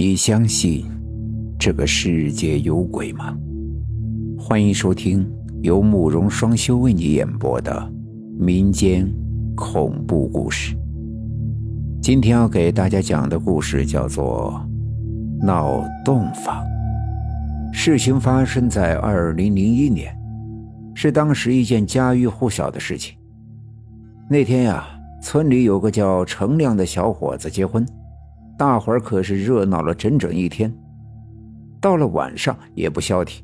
你相信这个世界有鬼吗？欢迎收听由慕容双修为你演播的民间恐怖故事。今天要给大家讲的故事叫做《闹洞房》。事情发生在二零零一年，是当时一件家喻户晓的事情。那天呀，村里有个叫程亮的小伙子结婚。大伙儿可是热闹了整整一天，到了晚上也不消停。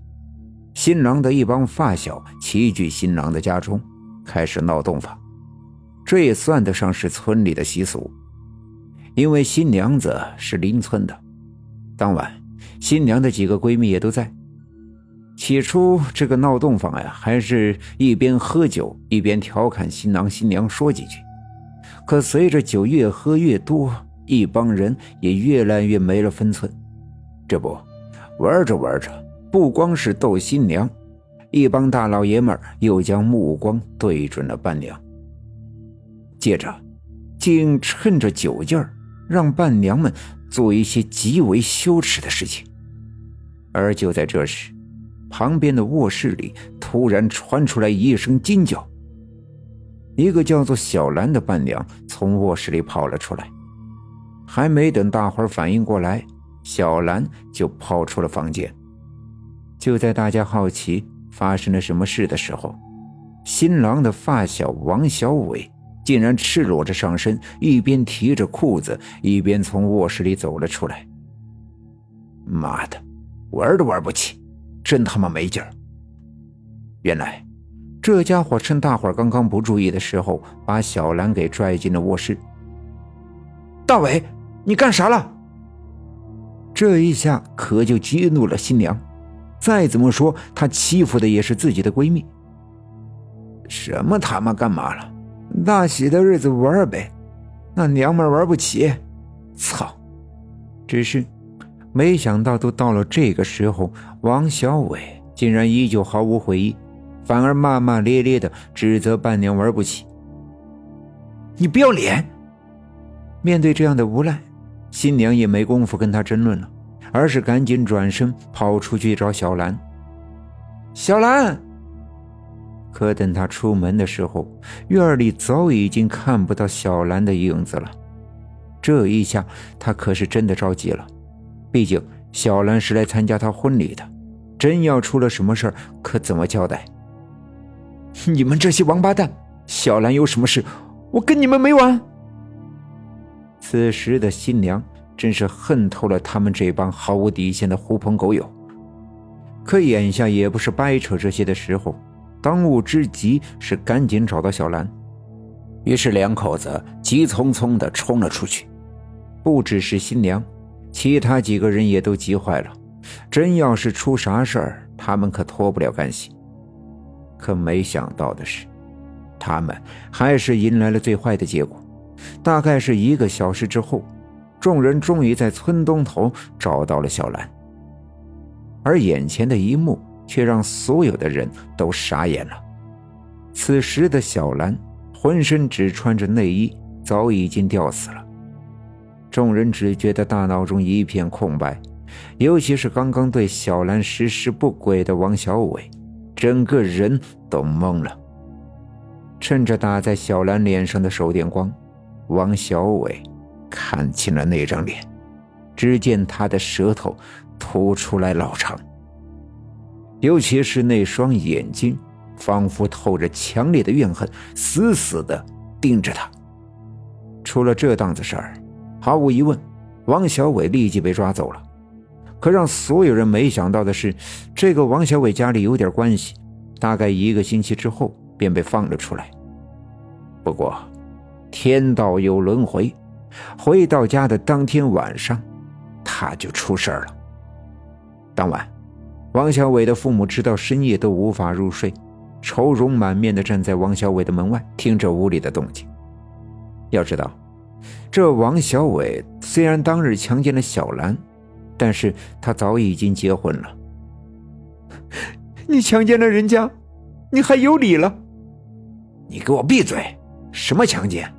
新郎的一帮发小齐聚新郎的家中，开始闹洞房。这也算得上是村里的习俗，因为新娘子是邻村的。当晚，新娘的几个闺蜜也都在。起初，这个闹洞房呀，还是一边喝酒一边调侃新郎新娘说几句。可随着酒越喝越多，一帮人也越来越没了分寸，这不，玩着玩着，不光是逗新娘，一帮大老爷们又将目光对准了伴娘。接着，竟趁着酒劲儿，让伴娘们做一些极为羞耻的事情。而就在这时，旁边的卧室里突然传出来一声惊叫，一个叫做小兰的伴娘从卧室里跑了出来。还没等大伙反应过来，小兰就跑出了房间。就在大家好奇发生了什么事的时候，新郎的发小王小伟竟然赤裸着上身，一边提着裤子，一边从卧室里走了出来。妈的，玩都玩不起，真他妈没劲儿！原来，这家伙趁大伙刚刚不注意的时候，把小兰给拽进了卧室。大伟。你干啥了？这一下可就激怒了新娘。再怎么说，她欺负的也是自己的闺蜜。什么他妈干嘛了？大喜的日子玩呗，那娘们玩不起。操！只是没想到，都到了这个时候，王小伟竟然依旧毫无悔意，反而骂骂咧咧的指责伴娘玩不起。你不要脸！面对这样的无赖。新娘也没工夫跟他争论了，而是赶紧转身跑出去找小兰。小兰，可等他出门的时候，院里早已经看不到小兰的影子了。这一下，他可是真的着急了。毕竟小兰是来参加他婚礼的，真要出了什么事可怎么交代？你们这些王八蛋！小兰有什么事，我跟你们没完！此时的新娘真是恨透了他们这帮毫无底线的狐朋狗友，可眼下也不是掰扯这些的时候，当务之急是赶紧找到小兰。于是两口子急匆匆地冲了出去。不只是新娘，其他几个人也都急坏了。真要是出啥事儿，他们可脱不了干系。可没想到的是，他们还是迎来了最坏的结果。大概是一个小时之后，众人终于在村东头找到了小兰。而眼前的一幕却让所有的人都傻眼了。此时的小兰浑身只穿着内衣，早已经吊死了。众人只觉得大脑中一片空白，尤其是刚刚对小兰实施不轨的王小伟，整个人都懵了。趁着打在小兰脸上的手电光。王小伟看清了那张脸，只见他的舌头吐出来老长，尤其是那双眼睛，仿佛透着强烈的怨恨，死死的盯着他。出了这档子事儿，毫无疑问，王小伟立即被抓走了。可让所有人没想到的是，这个王小伟家里有点关系，大概一个星期之后便被放了出来。不过，天道有轮回，回到家的当天晚上，他就出事了。当晚，王小伟的父母直到深夜都无法入睡，愁容满面的站在王小伟的门外，听着屋里的动静。要知道，这王小伟虽然当日强奸了小兰，但是他早已经结婚了。你强奸了人家，你还有理了？你给我闭嘴！什么强奸？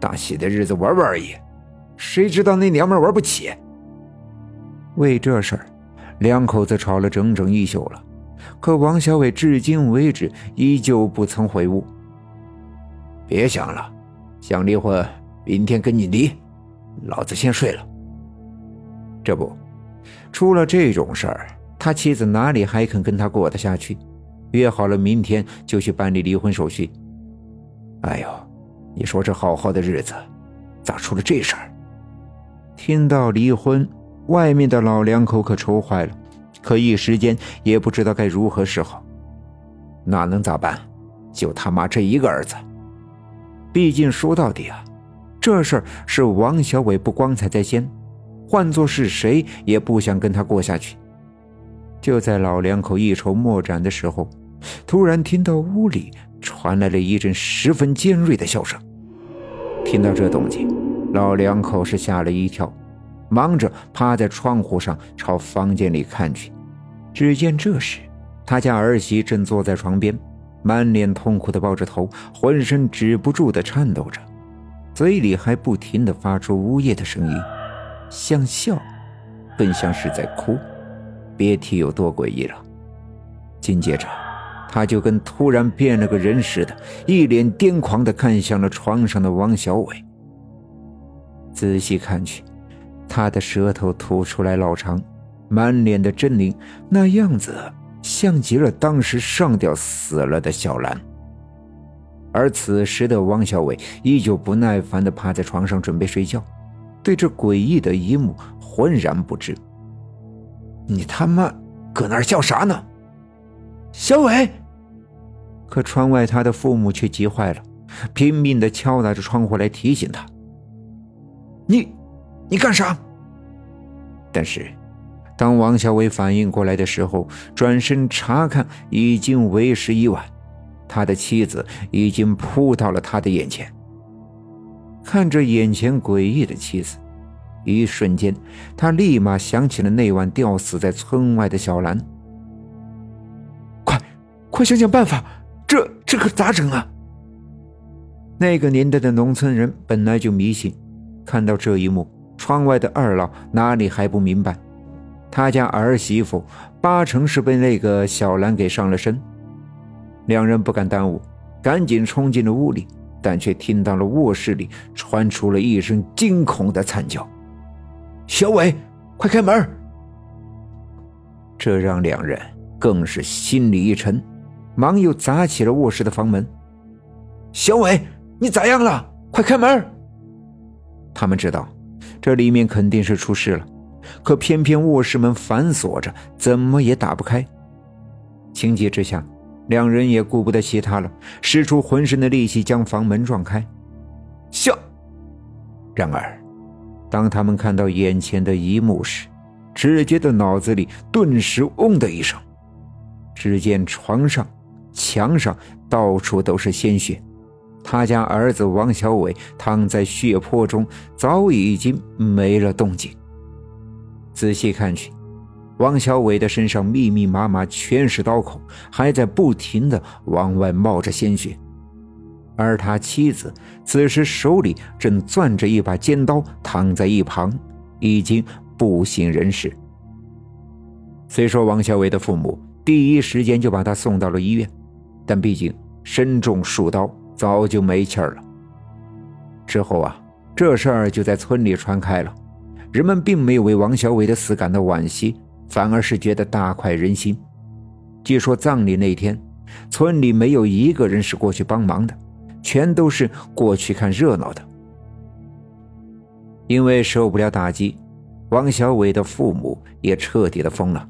大喜的日子玩玩而已，谁知道那娘们玩不起。为这事儿，两口子吵了整整一宿了。可王小伟至今为止依旧不曾悔悟。别想了，想离婚，明天跟你离，老子先睡了。这不，出了这种事儿，他妻子哪里还肯跟他过得下去？约好了明天就去办理离婚手续。哎呦，你说这好好的日子，咋出了这事儿？听到离婚，外面的老两口可愁坏了。可一时间也不知道该如何是好，那能咋办？就他妈这一个儿子。毕竟说到底啊，这事儿是王小伟不光彩在先，换做是谁也不想跟他过下去。就在老两口一筹莫展的时候，突然听到屋里传来了一阵十分尖锐的笑声。听到这动静，老两口是吓了一跳。忙着趴在窗户上朝房间里看去，只见这时他家儿媳正坐在床边，满脸痛苦的抱着头，浑身止不住的颤抖着，嘴里还不停的发出呜咽的声音，像笑，更像是在哭，别提有多诡异了。紧接着，他就跟突然变了个人似的，一脸癫狂的看向了床上的王小伟。仔细看去。他的舌头吐出来老长，满脸的狰狞，那样子像极了当时上吊死了的小兰。而此时的王小伟依旧不耐烦地趴在床上准备睡觉，对这诡异的一幕浑然不知。你他妈搁那儿叫啥呢？小伟！可窗外他的父母却急坏了，拼命地敲打着窗户来提醒他：“你。”你干啥？但是，当王小伟反应过来的时候，转身查看，已经为时已晚。他的妻子已经扑到了他的眼前。看着眼前诡异的妻子，一瞬间，他立马想起了那晚吊死在村外的小兰。快，想想办法！这这可咋整啊？那个年代的农村人本来就迷信，看到这一幕。窗外的二老哪里还不明白？他家儿媳妇八成是被那个小兰给上了身。两人不敢耽误，赶紧冲进了屋里，但却听到了卧室里传出了一声惊恐的惨叫：“小伟，快开门！”这让两人更是心里一沉，忙又砸起了卧室的房门：“小伟，你咋样了？快开门！”他们知道。这里面肯定是出事了，可偏偏卧室门反锁着，怎么也打不开。情急之下，两人也顾不得其他了，使出浑身的力气将房门撞开。笑。然而，当他们看到眼前的一幕时，只觉得脑子里顿时“嗡”的一声。只见床上、墙上到处都是鲜血。他家儿子王小伟躺在血泊中，早已经没了动静。仔细看去，王小伟的身上密密麻麻全是刀口，还在不停的往外冒着鲜血。而他妻子此时手里正攥着一把尖刀，躺在一旁，已经不省人事。虽说王小伟的父母第一时间就把他送到了医院，但毕竟身中数刀。早就没气儿了。之后啊，这事儿就在村里传开了，人们并没有为王小伟的死感到惋惜，反而是觉得大快人心。据说葬礼那天，村里没有一个人是过去帮忙的，全都是过去看热闹的。因为受不了打击，王小伟的父母也彻底的疯了，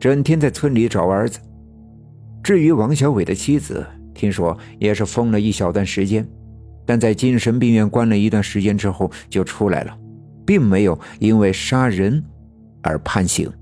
整天在村里找儿子。至于王小伟的妻子，听说也是疯了一小段时间，但在精神病院关了一段时间之后就出来了，并没有因为杀人而判刑。